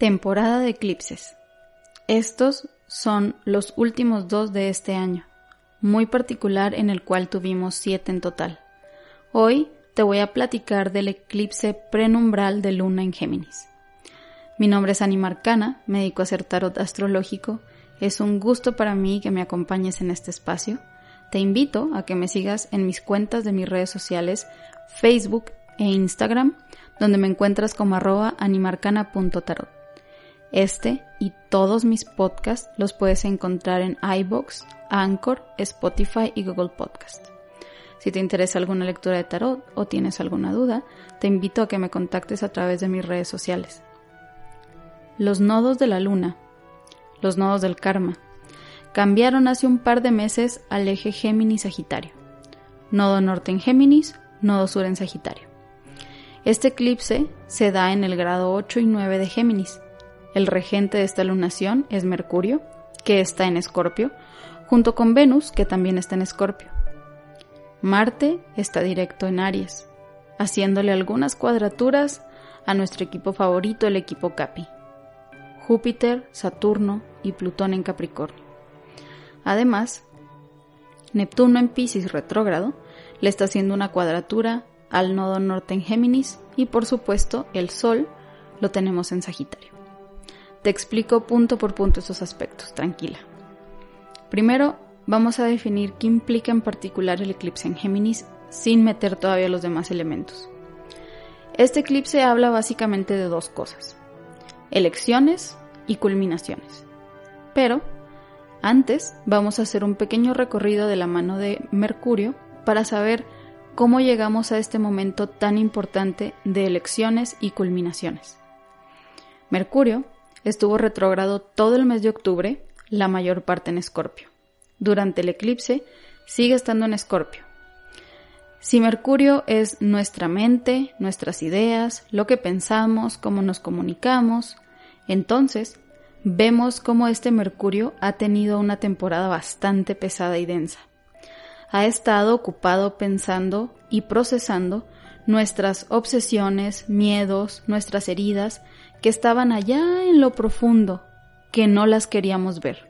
Temporada de eclipses. Estos son los últimos dos de este año, muy particular en el cual tuvimos siete en total. Hoy te voy a platicar del eclipse prenumbral de luna en Géminis. Mi nombre es Animarcana, me dedico a hacer tarot astrológico. Es un gusto para mí que me acompañes en este espacio. Te invito a que me sigas en mis cuentas de mis redes sociales, Facebook e Instagram, donde me encuentras como arroba animarcana.tarot. Este y todos mis podcasts los puedes encontrar en iBox, Anchor, Spotify y Google Podcast. Si te interesa alguna lectura de tarot o tienes alguna duda, te invito a que me contactes a través de mis redes sociales. Los nodos de la luna, los nodos del karma, cambiaron hace un par de meses al eje Géminis-Sagitario. Nodo norte en Géminis, nodo sur en Sagitario. Este eclipse se da en el grado 8 y 9 de Géminis. El regente de esta lunación es Mercurio, que está en Escorpio, junto con Venus, que también está en Escorpio. Marte está directo en Aries, haciéndole algunas cuadraturas a nuestro equipo favorito, el equipo Capi. Júpiter, Saturno y Plutón en Capricornio. Además, Neptuno en Pisces retrógrado le está haciendo una cuadratura al nodo norte en Géminis y por supuesto el Sol lo tenemos en Sagitario. Te explico punto por punto esos aspectos, tranquila. Primero, vamos a definir qué implica en particular el eclipse en Géminis sin meter todavía los demás elementos. Este eclipse habla básicamente de dos cosas, elecciones y culminaciones. Pero, antes vamos a hacer un pequeño recorrido de la mano de Mercurio para saber cómo llegamos a este momento tan importante de elecciones y culminaciones. Mercurio estuvo retrógrado todo el mes de octubre, la mayor parte en Escorpio. Durante el eclipse sigue estando en Escorpio. Si Mercurio es nuestra mente, nuestras ideas, lo que pensamos, cómo nos comunicamos, entonces vemos cómo este Mercurio ha tenido una temporada bastante pesada y densa. Ha estado ocupado pensando y procesando nuestras obsesiones, miedos, nuestras heridas que estaban allá en lo profundo, que no las queríamos ver.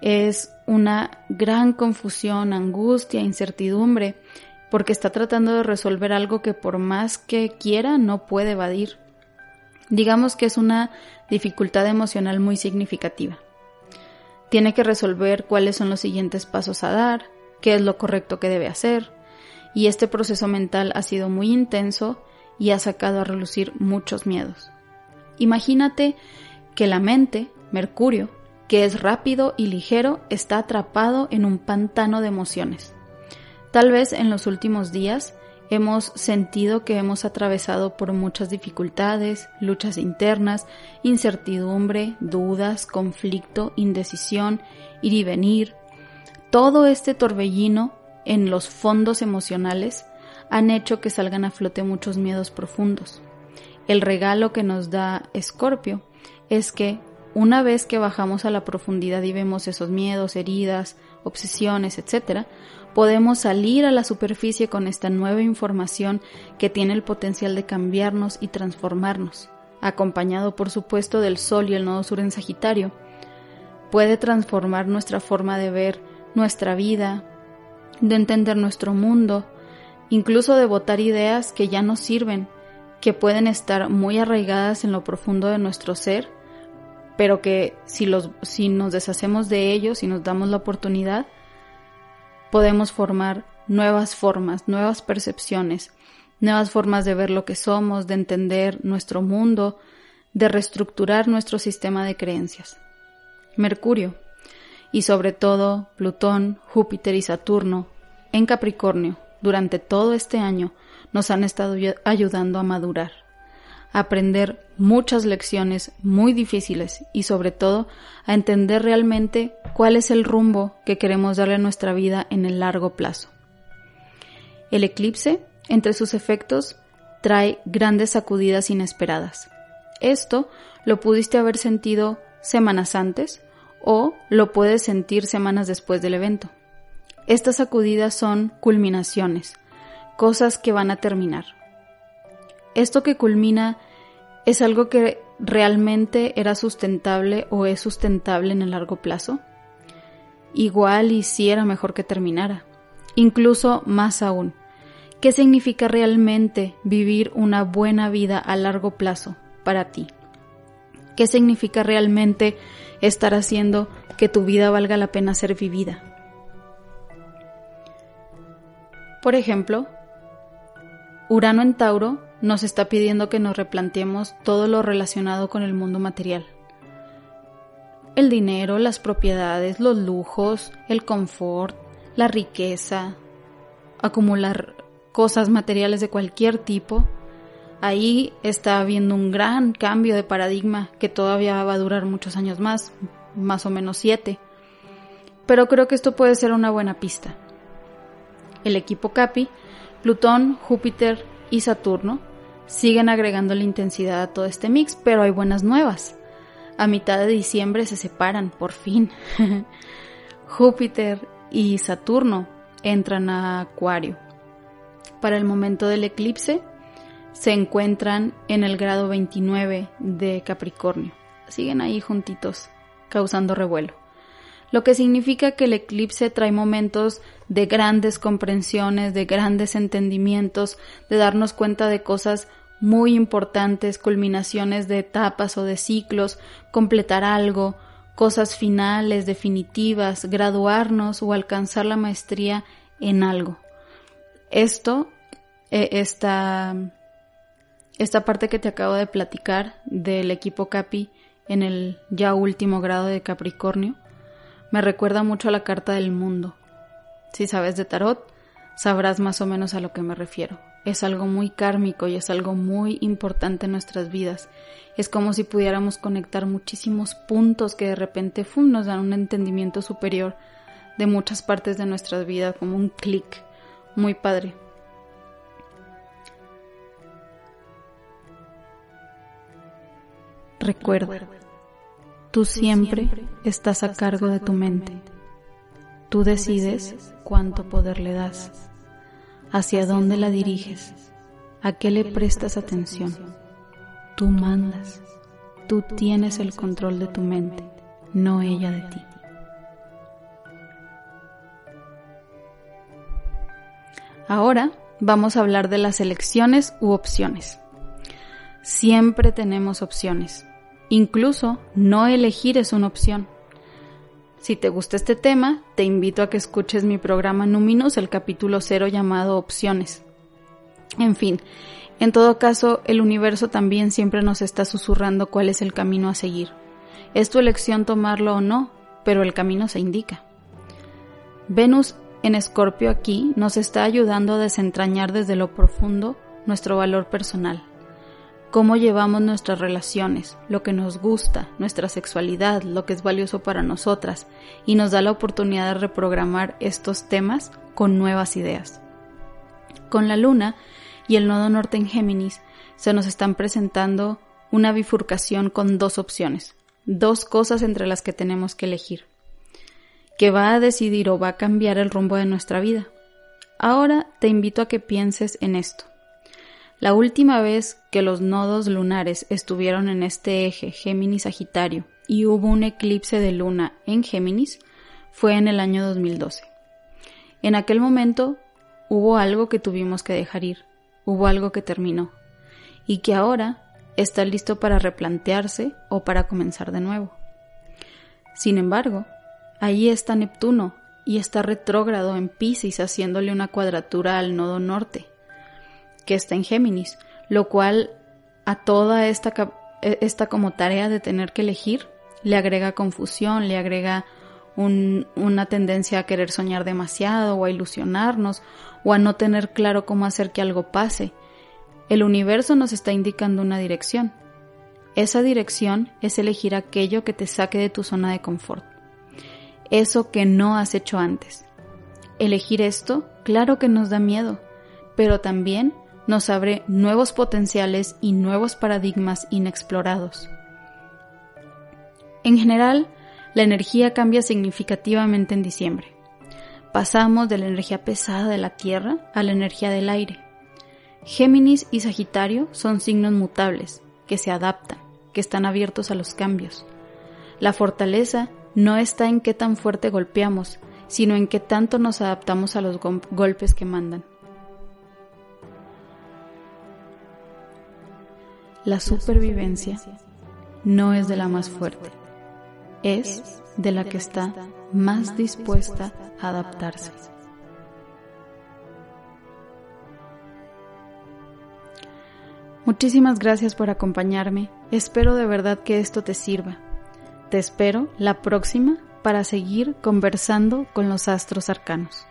Es una gran confusión, angustia, incertidumbre, porque está tratando de resolver algo que por más que quiera no puede evadir. Digamos que es una dificultad emocional muy significativa. Tiene que resolver cuáles son los siguientes pasos a dar, qué es lo correcto que debe hacer, y este proceso mental ha sido muy intenso y ha sacado a relucir muchos miedos. Imagínate que la mente, Mercurio, que es rápido y ligero, está atrapado en un pantano de emociones. Tal vez en los últimos días hemos sentido que hemos atravesado por muchas dificultades, luchas internas, incertidumbre, dudas, conflicto, indecisión, ir y venir. Todo este torbellino en los fondos emocionales han hecho que salgan a flote muchos miedos profundos. El regalo que nos da Escorpio es que una vez que bajamos a la profundidad y vemos esos miedos, heridas, obsesiones, etc., podemos salir a la superficie con esta nueva información que tiene el potencial de cambiarnos y transformarnos, acompañado por supuesto del Sol y el nodo sur en Sagitario. Puede transformar nuestra forma de ver nuestra vida, de entender nuestro mundo, incluso de votar ideas que ya no sirven, que pueden estar muy arraigadas en lo profundo de nuestro ser, pero que si, los, si nos deshacemos de ellos y nos damos la oportunidad, podemos formar nuevas formas, nuevas percepciones, nuevas formas de ver lo que somos, de entender nuestro mundo, de reestructurar nuestro sistema de creencias. Mercurio, y sobre todo Plutón, Júpiter y Saturno, en Capricornio, durante todo este año nos han estado ayudando a madurar, a aprender muchas lecciones muy difíciles y sobre todo a entender realmente cuál es el rumbo que queremos darle a nuestra vida en el largo plazo. El eclipse, entre sus efectos, trae grandes sacudidas inesperadas. Esto lo pudiste haber sentido semanas antes o lo puedes sentir semanas después del evento. Estas sacudidas son culminaciones, cosas que van a terminar. Esto que culmina es algo que realmente era sustentable o es sustentable en el largo plazo. Igual y si era mejor que terminara. Incluso más aún, ¿qué significa realmente vivir una buena vida a largo plazo para ti? ¿Qué significa realmente estar haciendo que tu vida valga la pena ser vivida? Por ejemplo, Urano en Tauro nos está pidiendo que nos replanteemos todo lo relacionado con el mundo material. El dinero, las propiedades, los lujos, el confort, la riqueza, acumular cosas materiales de cualquier tipo, ahí está habiendo un gran cambio de paradigma que todavía va a durar muchos años más, más o menos siete. Pero creo que esto puede ser una buena pista. El equipo Capi, Plutón, Júpiter y Saturno siguen agregando la intensidad a todo este mix, pero hay buenas nuevas. A mitad de diciembre se separan, por fin. Júpiter y Saturno entran a Acuario. Para el momento del eclipse, se encuentran en el grado 29 de Capricornio. Siguen ahí juntitos, causando revuelo. Lo que significa que el eclipse trae momentos de grandes comprensiones, de grandes entendimientos, de darnos cuenta de cosas muy importantes, culminaciones de etapas o de ciclos, completar algo, cosas finales, definitivas, graduarnos o alcanzar la maestría en algo. Esto, esta, esta parte que te acabo de platicar del equipo Capi en el ya último grado de Capricornio, me recuerda mucho a la carta del mundo. Si sabes de tarot, sabrás más o menos a lo que me refiero es algo muy kármico y es algo muy importante en nuestras vidas. Es como si pudiéramos conectar muchísimos puntos que de repente nos dan un entendimiento superior de muchas partes de nuestras vidas, como un clic muy padre. Recuerda, tú siempre estás a cargo de tu mente. Tú decides cuánto poder le das hacia dónde la diriges, a qué le prestas atención. Tú mandas, tú tienes el control de tu mente, no ella de ti. Ahora vamos a hablar de las elecciones u opciones. Siempre tenemos opciones. Incluso no elegir es una opción. Si te gusta este tema, te invito a que escuches mi programa Numinus, el capítulo cero llamado Opciones. En fin, en todo caso, el universo también siempre nos está susurrando cuál es el camino a seguir. Es tu elección tomarlo o no, pero el camino se indica. Venus en Escorpio aquí nos está ayudando a desentrañar desde lo profundo nuestro valor personal cómo llevamos nuestras relaciones, lo que nos gusta, nuestra sexualidad, lo que es valioso para nosotras, y nos da la oportunidad de reprogramar estos temas con nuevas ideas. Con la luna y el nodo norte en Géminis se nos están presentando una bifurcación con dos opciones, dos cosas entre las que tenemos que elegir, que va a decidir o va a cambiar el rumbo de nuestra vida. Ahora te invito a que pienses en esto. La última vez que los nodos lunares estuvieron en este eje Géminis-Sagitario y hubo un eclipse de luna en Géminis fue en el año 2012. En aquel momento hubo algo que tuvimos que dejar ir, hubo algo que terminó y que ahora está listo para replantearse o para comenzar de nuevo. Sin embargo, ahí está Neptuno y está retrógrado en Pisces haciéndole una cuadratura al nodo norte que está en Géminis, lo cual a toda esta, e, esta como tarea de tener que elegir le agrega confusión, le agrega una tendencia a querer soñar demasiado o a ilusionarnos o a no tener claro cómo hacer que algo pase. El universo nos está indicando una dirección. Esa dirección es elegir aquello que te saque de tu zona de confort. Eso que no has hecho antes. Elegir esto, claro que nos da miedo, pero también nos abre nuevos potenciales y nuevos paradigmas inexplorados. En general, la energía cambia significativamente en diciembre. Pasamos de la energía pesada de la Tierra a la energía del aire. Géminis y Sagitario son signos mutables, que se adaptan, que están abiertos a los cambios. La fortaleza no está en qué tan fuerte golpeamos, sino en qué tanto nos adaptamos a los golpes que mandan. La supervivencia no es de la más fuerte, es de la que está más dispuesta a adaptarse. Muchísimas gracias por acompañarme. Espero de verdad que esto te sirva. Te espero la próxima para seguir conversando con los astros arcanos.